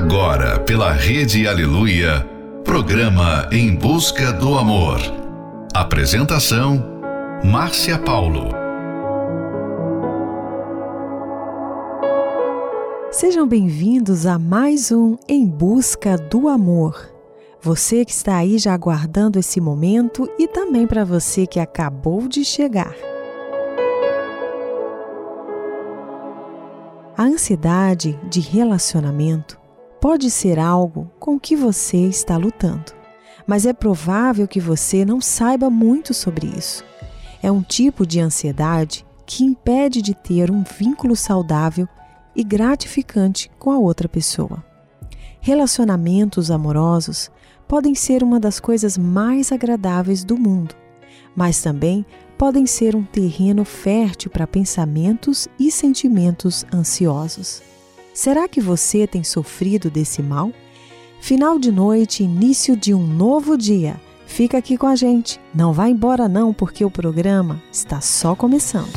Agora, pela Rede Aleluia, programa Em Busca do Amor. Apresentação: Márcia Paulo. Sejam bem-vindos a mais um Em Busca do Amor. Você que está aí já aguardando esse momento e também para você que acabou de chegar. A ansiedade de relacionamento pode ser algo com que você está lutando, mas é provável que você não saiba muito sobre isso. É um tipo de ansiedade que impede de ter um vínculo saudável e gratificante com a outra pessoa. Relacionamentos amorosos podem ser uma das coisas mais agradáveis do mundo, mas também podem ser um terreno fértil para pensamentos e sentimentos ansiosos. Será que você tem sofrido desse mal? Final de noite, início de um novo dia. Fica aqui com a gente. Não vá embora não, porque o programa está só começando.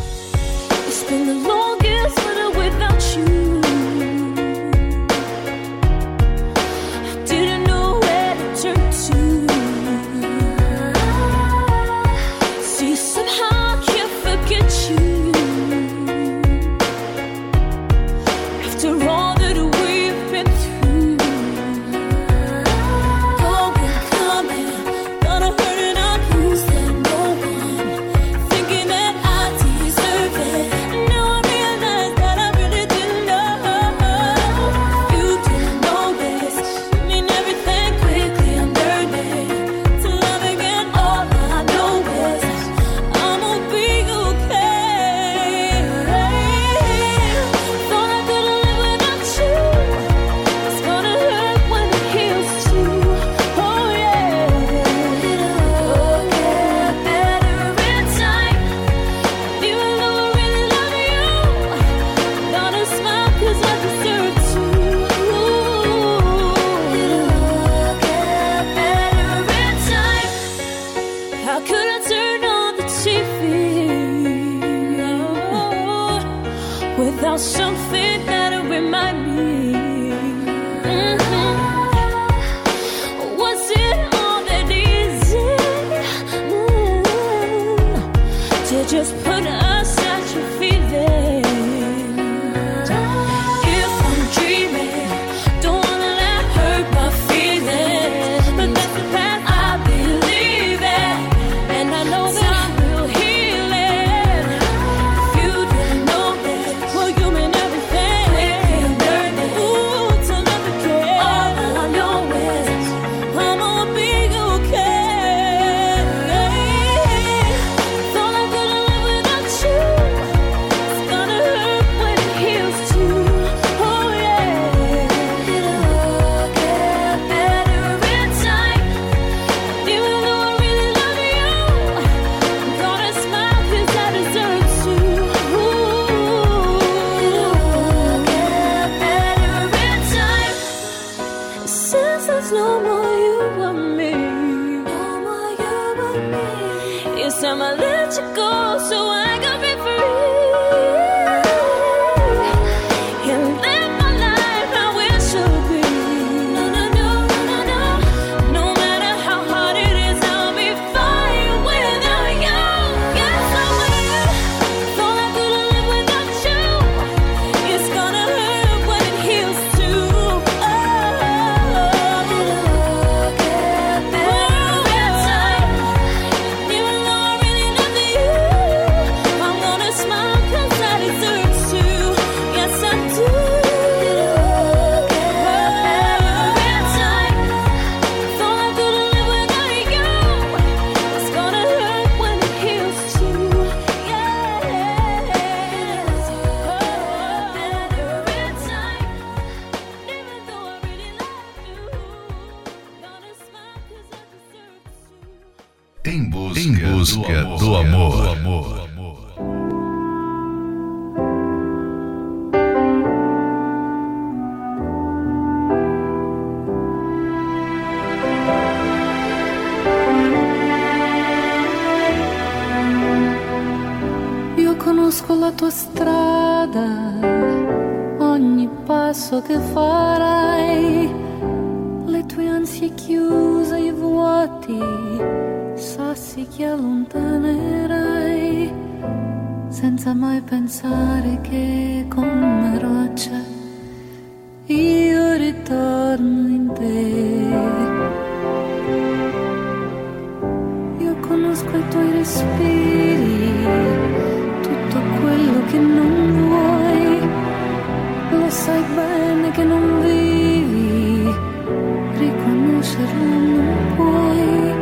non poi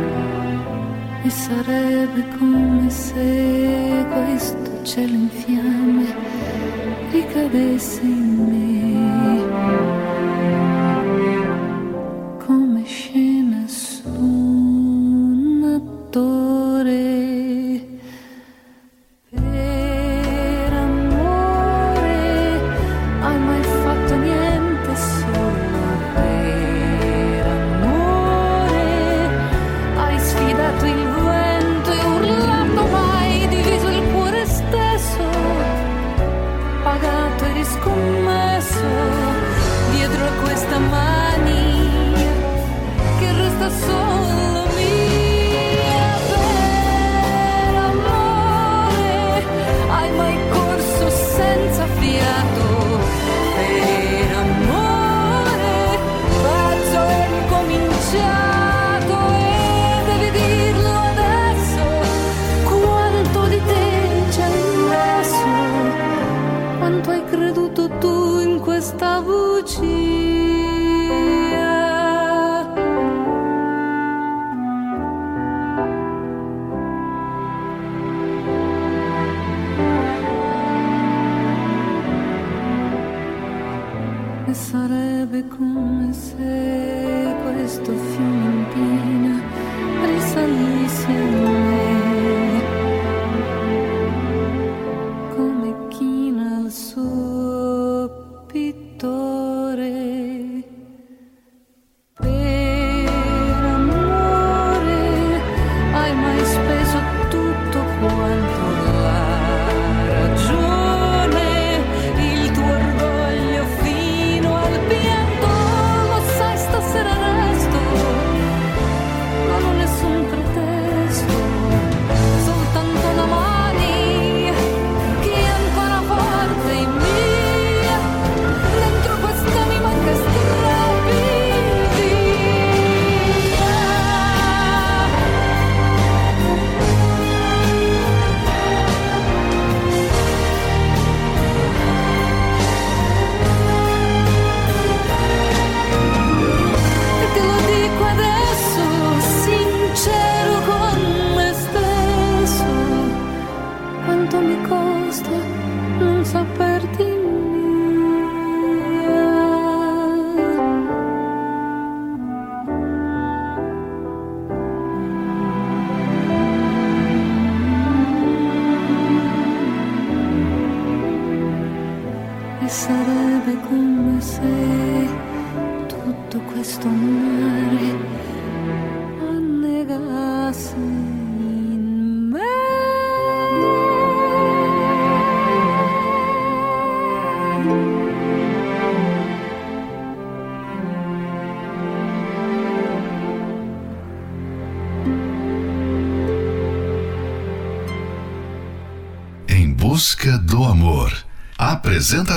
e sarebbe come se questo cielo in fiamme ricadesse in me.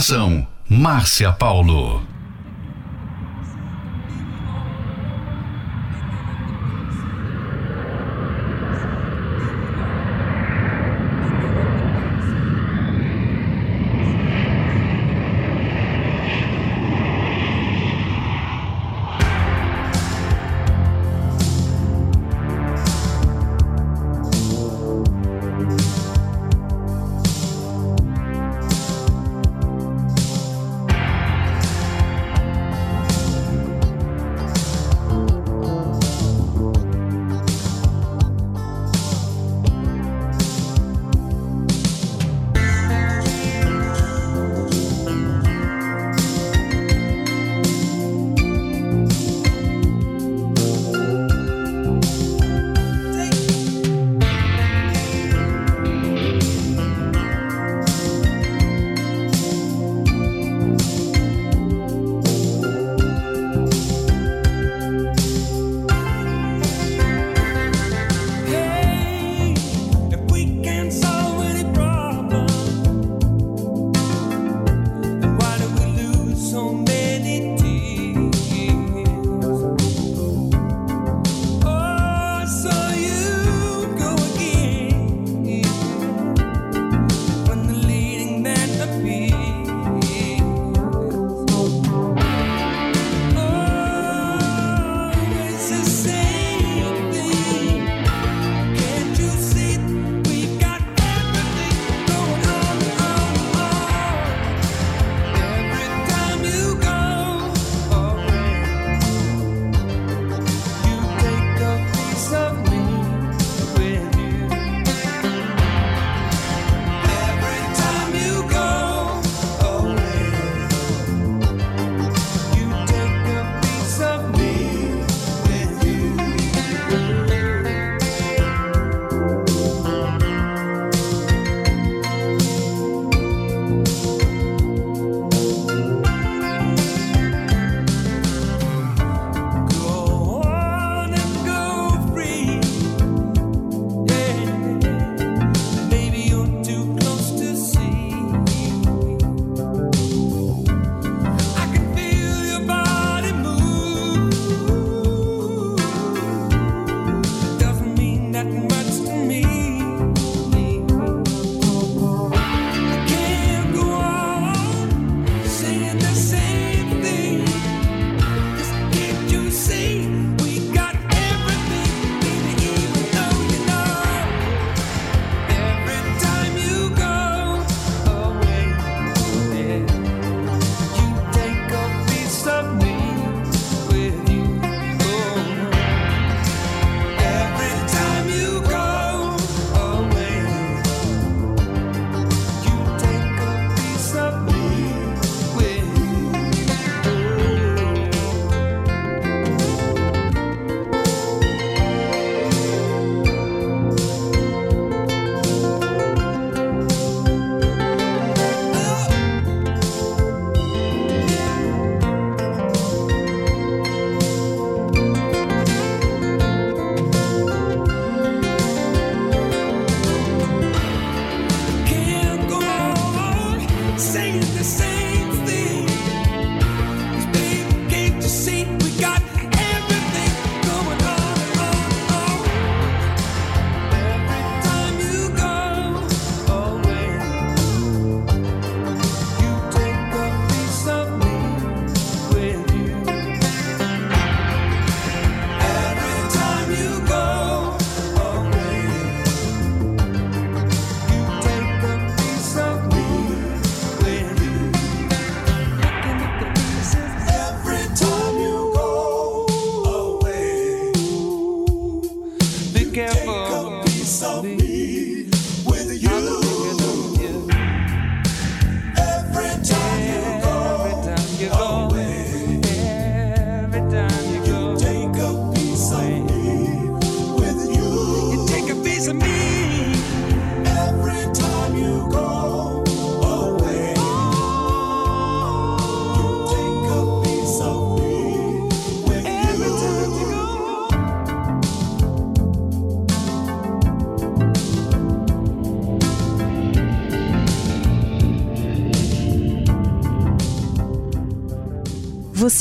Comunicação, Márcia Paulo.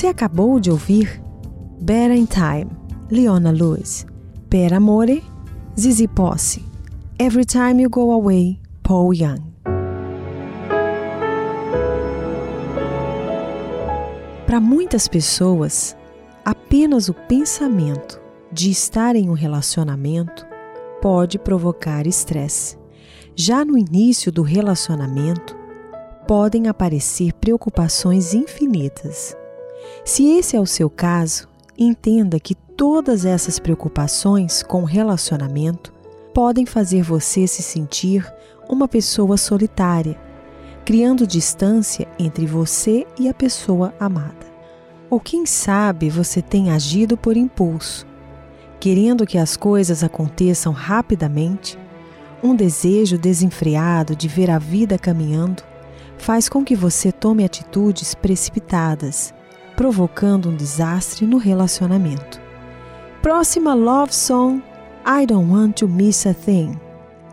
Você acabou de ouvir Better in Time, Leona Lewis, Per Amore, Zizi Posse, Every Time You Go Away, Paul Young. Para muitas pessoas, apenas o pensamento de estar em um relacionamento pode provocar estresse. Já no início do relacionamento, podem aparecer preocupações infinitas. Se esse é o seu caso, entenda que todas essas preocupações com o relacionamento podem fazer você se sentir uma pessoa solitária, criando distância entre você e a pessoa amada. Ou quem sabe você tem agido por impulso, querendo que as coisas aconteçam rapidamente, um desejo desenfreado de ver a vida caminhando faz com que você tome atitudes precipitadas, provocando um desastre no relacionamento. Próxima love song I Don't Want to Miss a Thing,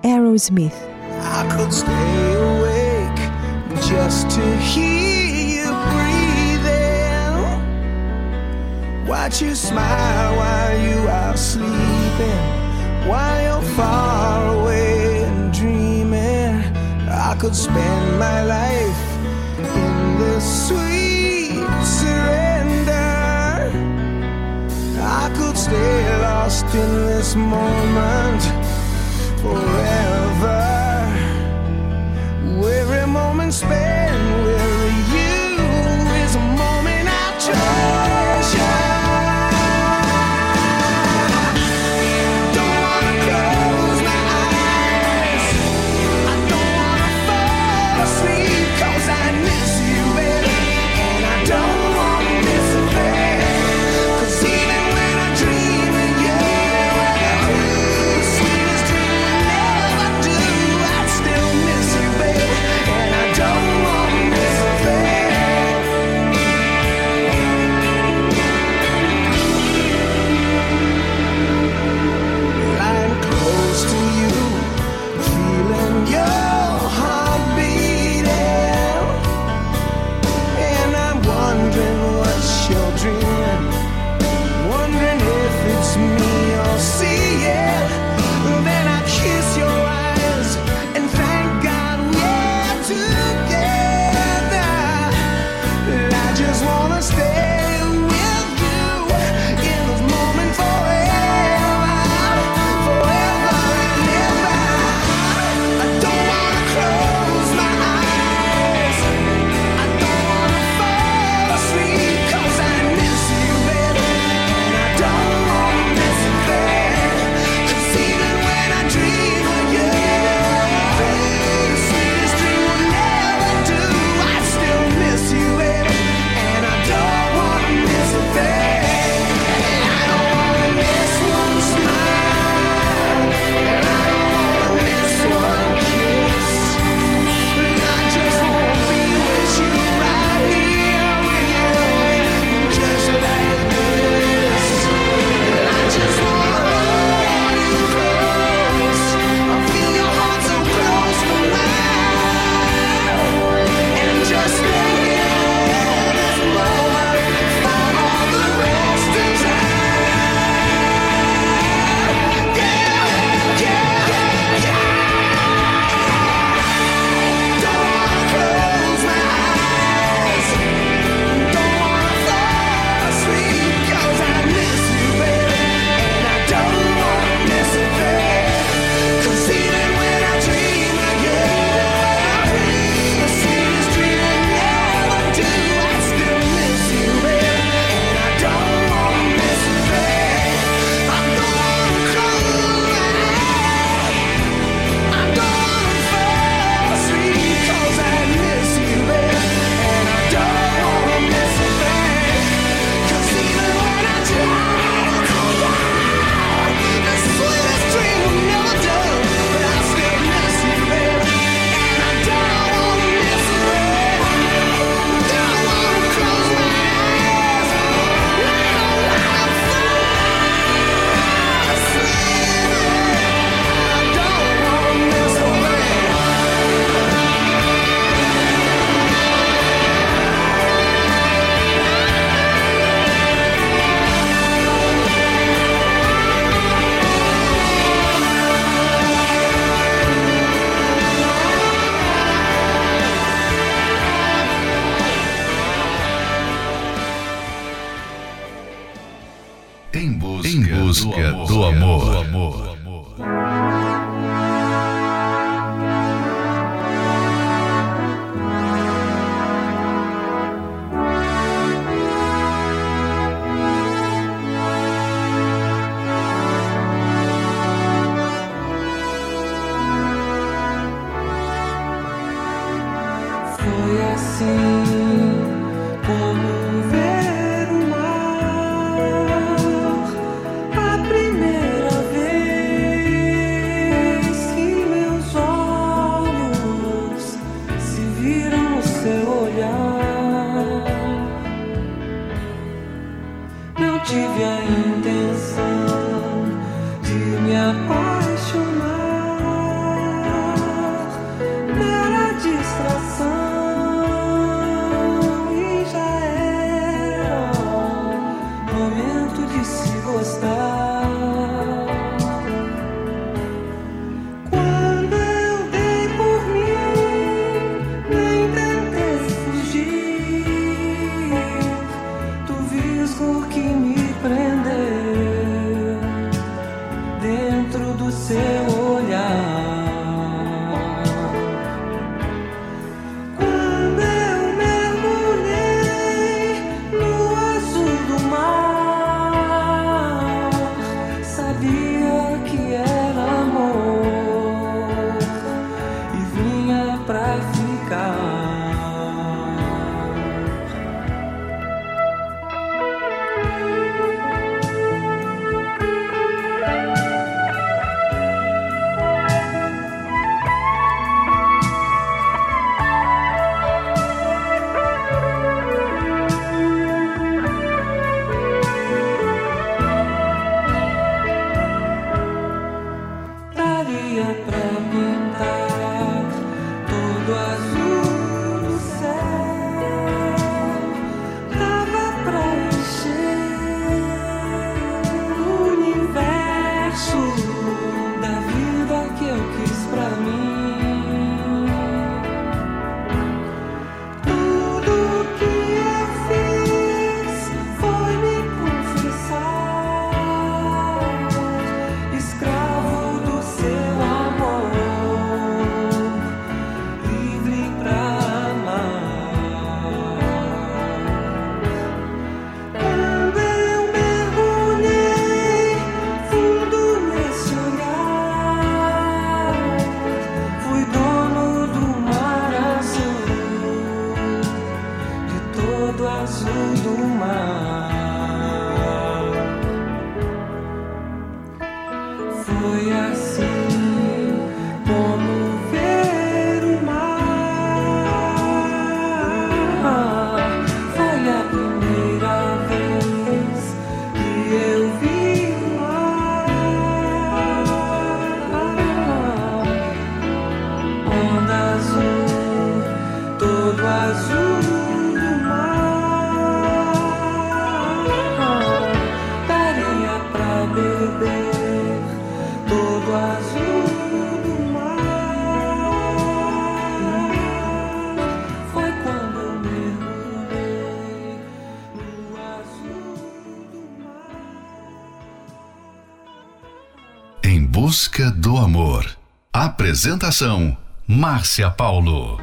Aerosmith. I could stay awake just to hear you breathing. Watch you smile while you are sleeping, while you're far away and dreaming. I could spend my life in this sweet surrender. Could stay lost in this moment forever. Every moment spent Apresentação: Márcia Paulo.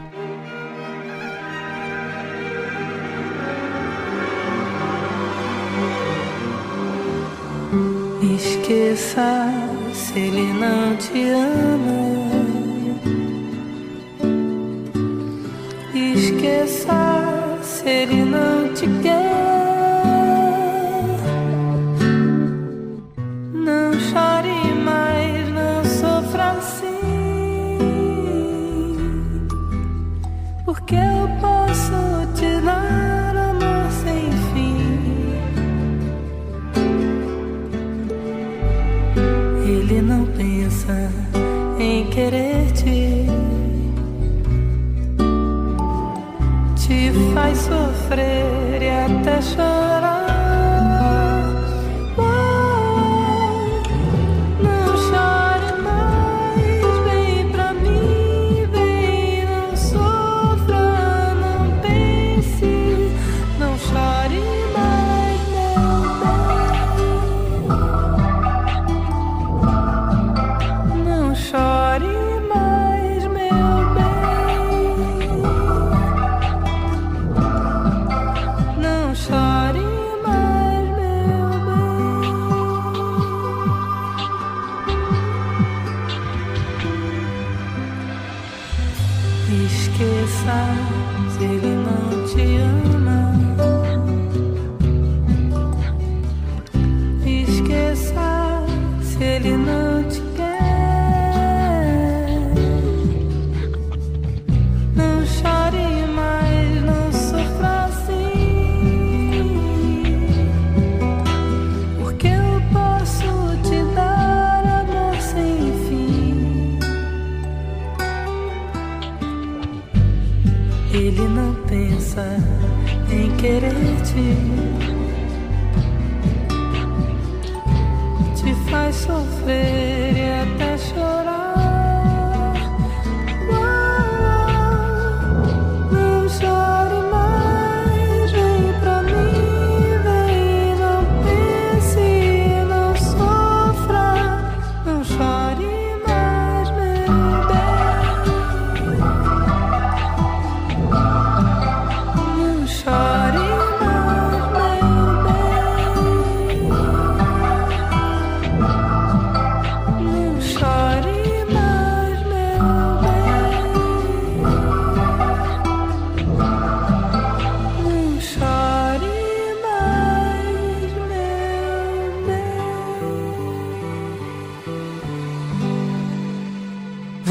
Esqueça se ele não te ama. Esqueça se ele não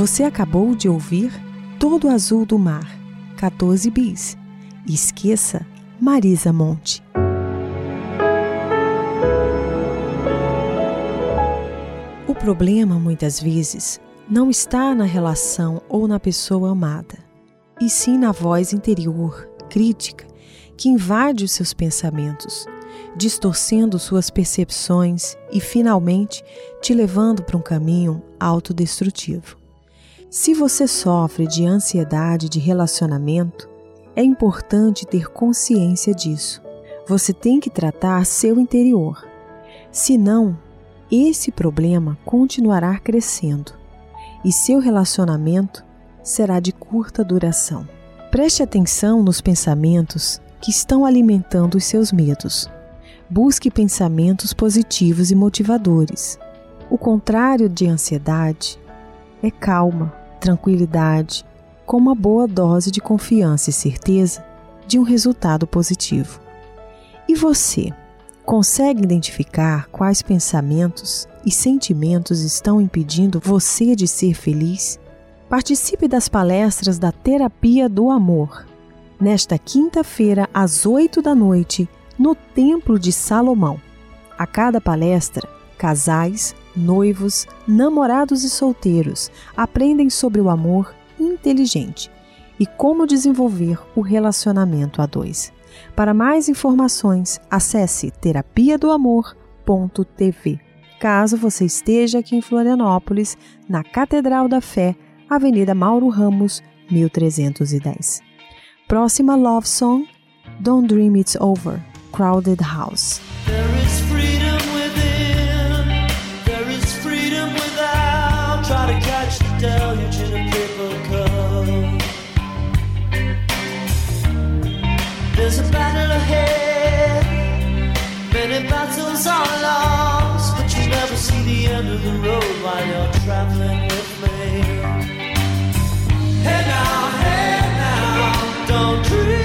Você acabou de ouvir Todo Azul do Mar, 14 bis. Esqueça Marisa Monte. O problema, muitas vezes, não está na relação ou na pessoa amada, e sim na voz interior, crítica, que invade os seus pensamentos, distorcendo suas percepções e, finalmente, te levando para um caminho autodestrutivo. Se você sofre de ansiedade de relacionamento, é importante ter consciência disso. Você tem que tratar seu interior. Senão, esse problema continuará crescendo e seu relacionamento será de curta duração. Preste atenção nos pensamentos que estão alimentando os seus medos. Busque pensamentos positivos e motivadores. O contrário de ansiedade é calma, tranquilidade, com uma boa dose de confiança e certeza de um resultado positivo. E você, consegue identificar quais pensamentos e sentimentos estão impedindo você de ser feliz? Participe das palestras da Terapia do Amor, nesta quinta-feira, às 8 da noite, no Templo de Salomão. A cada palestra, casais, noivos, namorados e solteiros aprendem sobre o amor inteligente e como desenvolver o relacionamento a dois. Para mais informações, acesse terapia do amor.tv. Caso você esteja aqui em Florianópolis, na Catedral da Fé, Avenida Mauro Ramos, 1310. Próxima love song: Don't Dream It's Over, Crowded House. Deluge in a paper cup. There's a battle ahead, many battles are lost, but you never see the end of the road while you're traveling with me. Hey now, hey now, don't dream.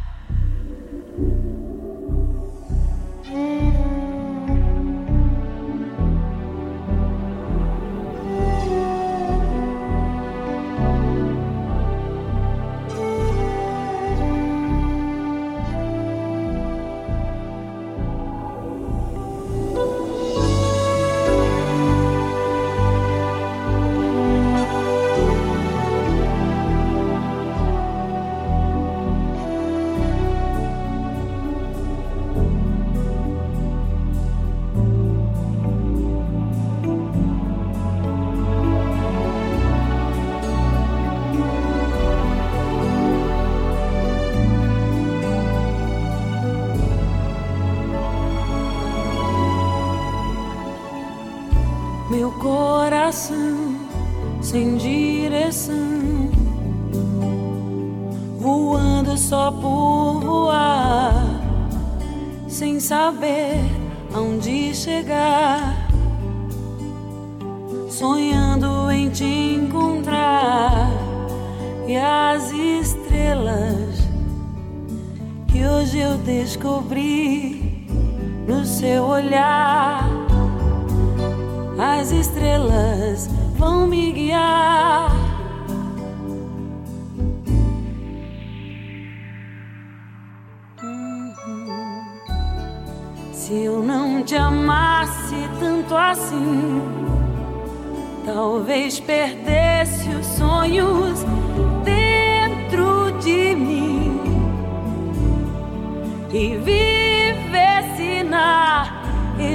e vivesse na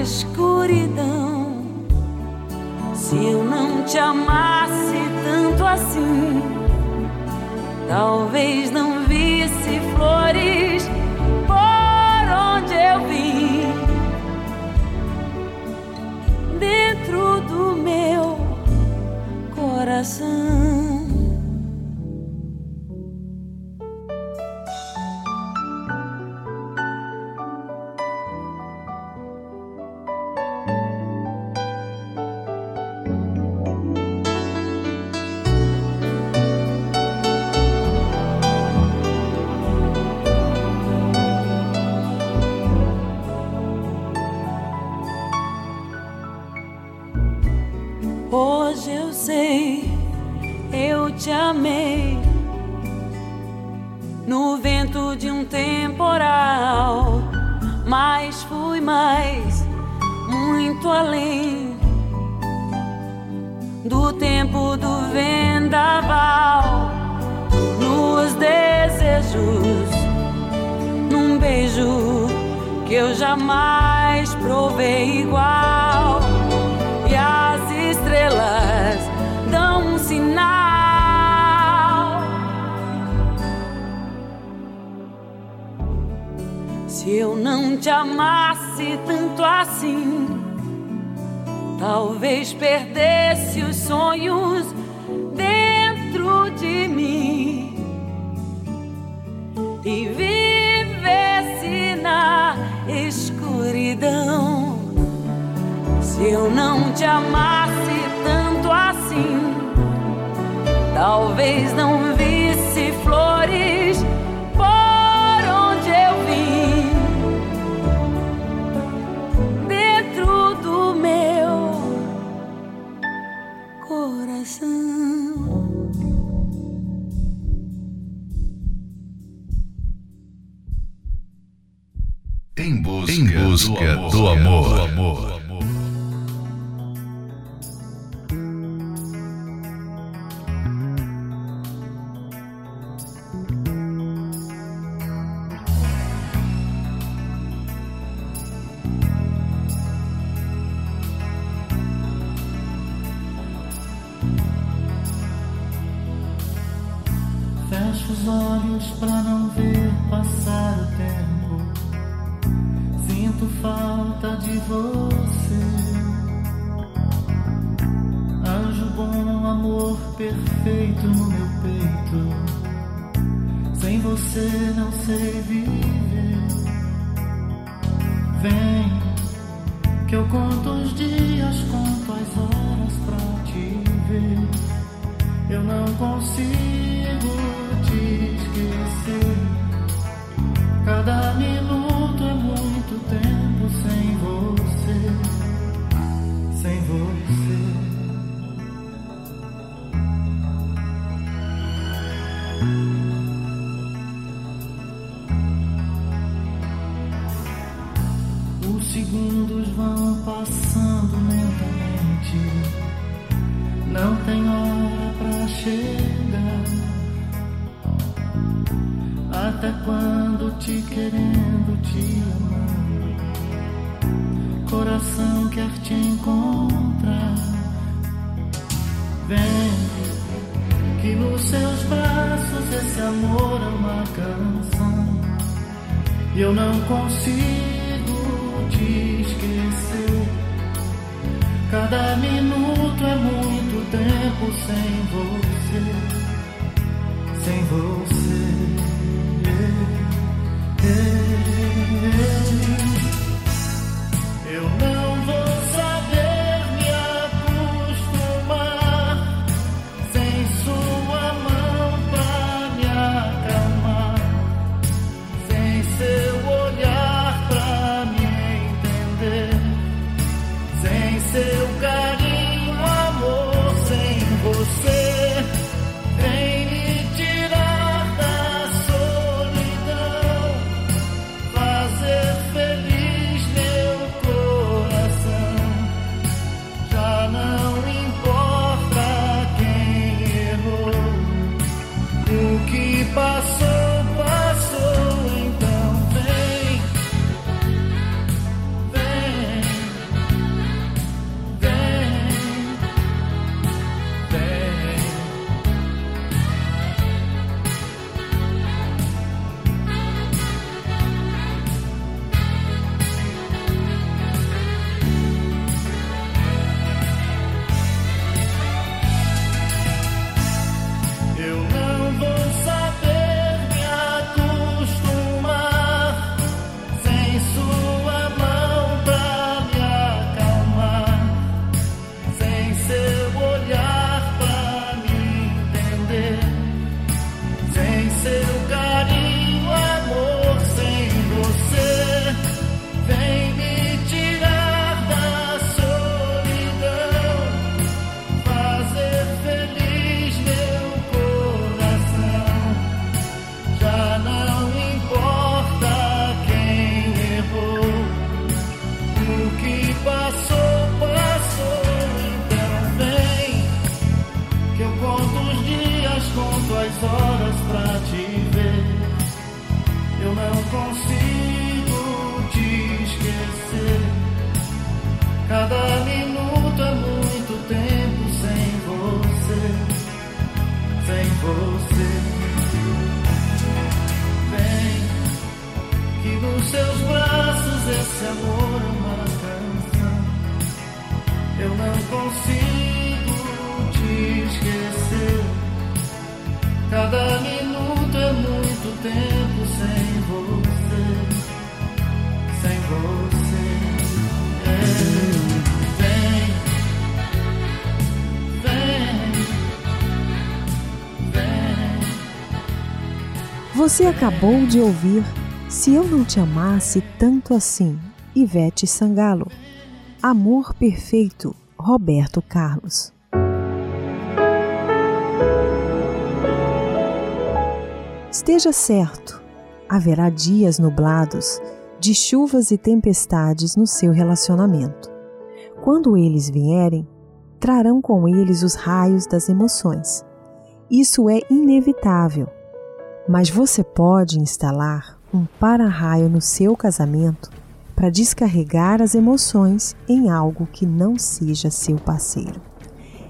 escuridão. Se eu não te amasse tanto assim, talvez não visse flores por onde eu vim. Dentro do meu coração. amasse tanto assim, talvez não visse flores por onde eu vim. Dentro do meu coração. Em busca, em busca do amor. Do amor. Do amor. Até quando te querendo, te amando, coração quer te encontrar. Vem, que nos seus braços esse amor é uma canção. E eu não consigo te esquecer. Cada minuto é muito tempo sem você, sem você. gider Você acabou de ouvir Se Eu Não Te Amasse Tanto Assim, Ivete Sangalo. Amor Perfeito, Roberto Carlos. Esteja certo, haverá dias nublados de chuvas e tempestades no seu relacionamento. Quando eles vierem, trarão com eles os raios das emoções. Isso é inevitável mas você pode instalar um para-raio no seu casamento para descarregar as emoções em algo que não seja seu parceiro.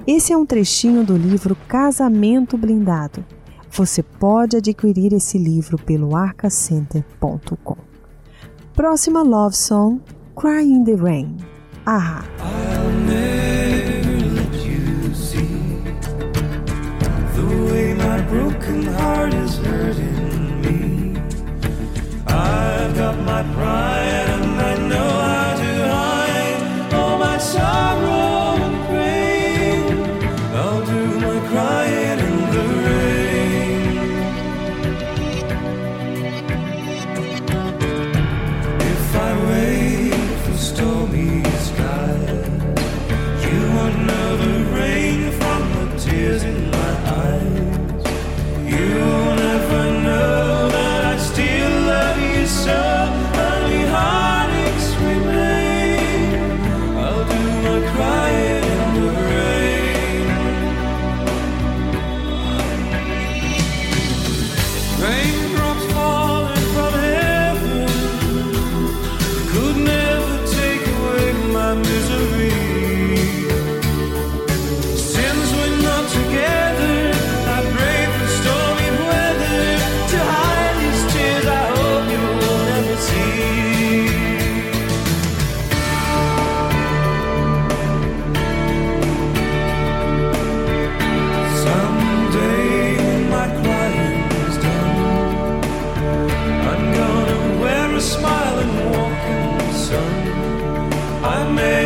Esse é um trechinho do livro Casamento Blindado. Você pode adquirir esse livro pelo arcacenter.com. Próxima love song: Crying in the Rain. Ahá. I've got my pride. I may.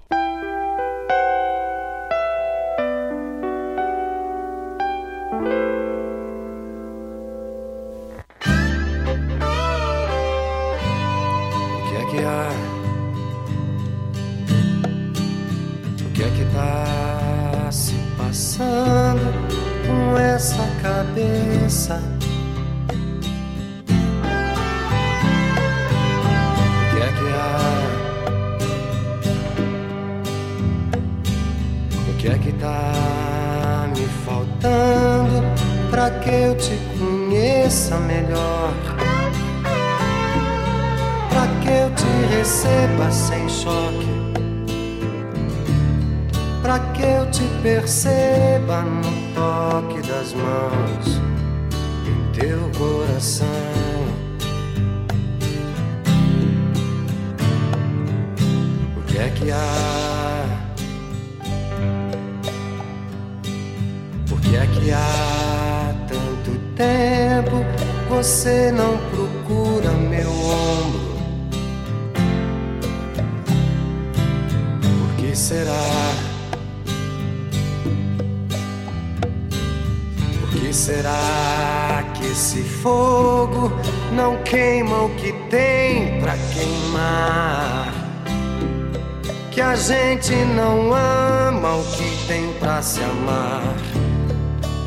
Se amar.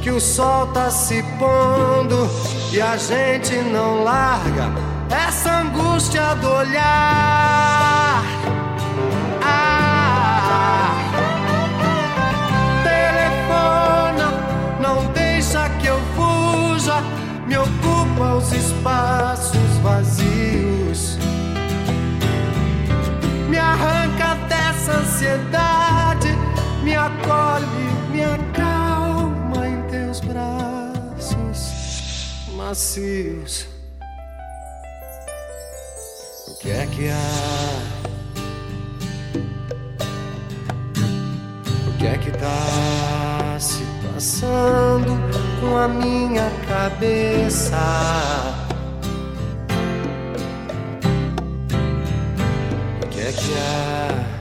Que o sol tá se pondo e a gente não larga essa angústia do olhar. Ah, telefona, não deixa que eu fuja, me ocupa os espaços vazios. Me arranca dessa ansiedade, acolhe, me acalma em teus braços macios. O que é que há? O que é que tá se passando com a minha cabeça? O que é que há?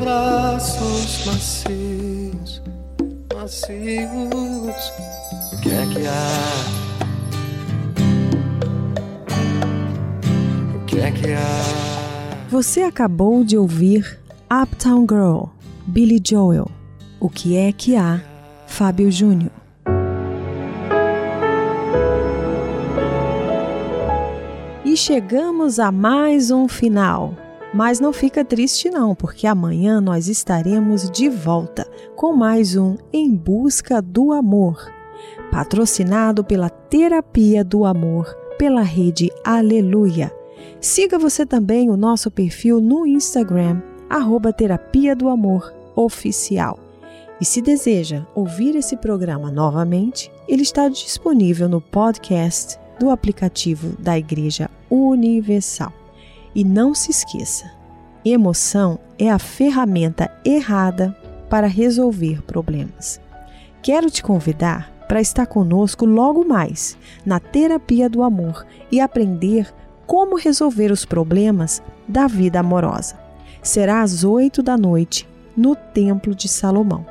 Braços macios, macios. O que é que há? O que é que há? Você acabou de ouvir Uptown Girl, Billy Joel. O que é que há? Fábio Júnior. E chegamos a mais um final. Mas não fica triste não, porque amanhã nós estaremos de volta com mais um Em Busca do Amor, patrocinado pela Terapia do Amor, pela rede Aleluia. Siga você também o nosso perfil no Instagram, arroba Terapia do Amor Oficial. E se deseja ouvir esse programa novamente, ele está disponível no podcast do aplicativo da Igreja Universal. E não se esqueça, emoção é a ferramenta errada para resolver problemas. Quero te convidar para estar conosco logo mais na Terapia do Amor e aprender como resolver os problemas da vida amorosa. Será às 8 da noite no Templo de Salomão,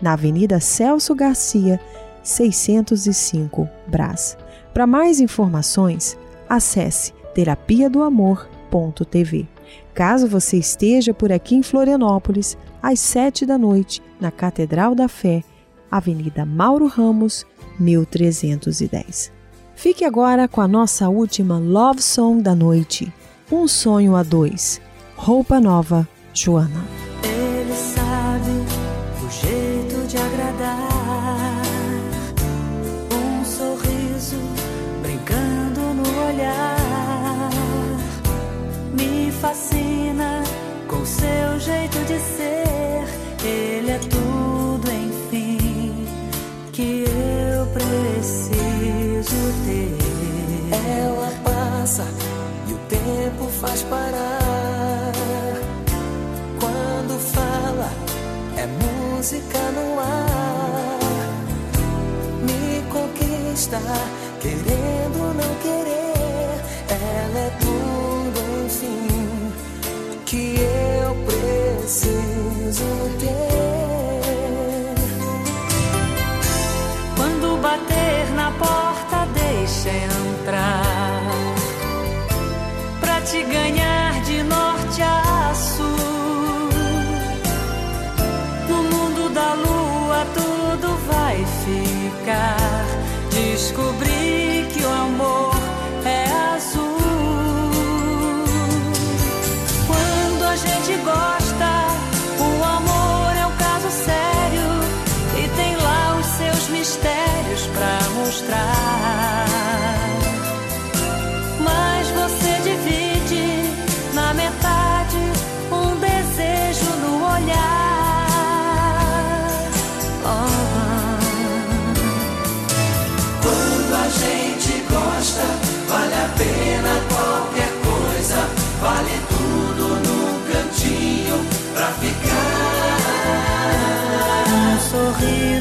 na Avenida Celso Garcia, 605 Brás. Para mais informações, acesse terapia do Caso você esteja por aqui em Florianópolis, às 7 da noite, na Catedral da Fé, Avenida Mauro Ramos, 1310. Fique agora com a nossa última Love Song da noite, Um Sonho a Dois. Roupa Nova, Joana. Fascina com seu jeito de ser. Ele é tudo, enfim, que eu preciso ter. Ela passa e o tempo faz parar. Quando fala, é música no ar. Me conquista, querendo ou não querer. Ela é tudo,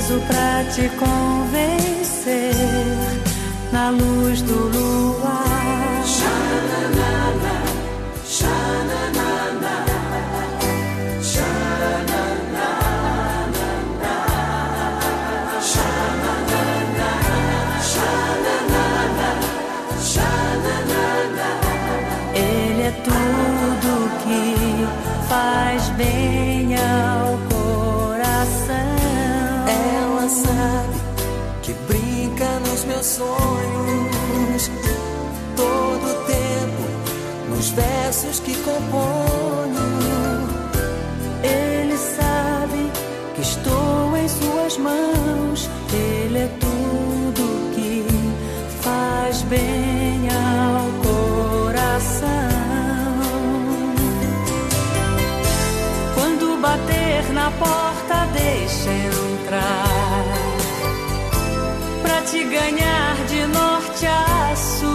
sorriso pra te convencer na luz do luar. Xananana, xananana, xananana, xananana, xananana, xananana. Ele é tudo que faz bem ao sonhos todo tempo nos versos que componho. Ele sabe que estou em suas mãos. Ele é tudo que faz bem ao coração. Quando bater na porta, deixa entrar. Te ganhar de norte a sul.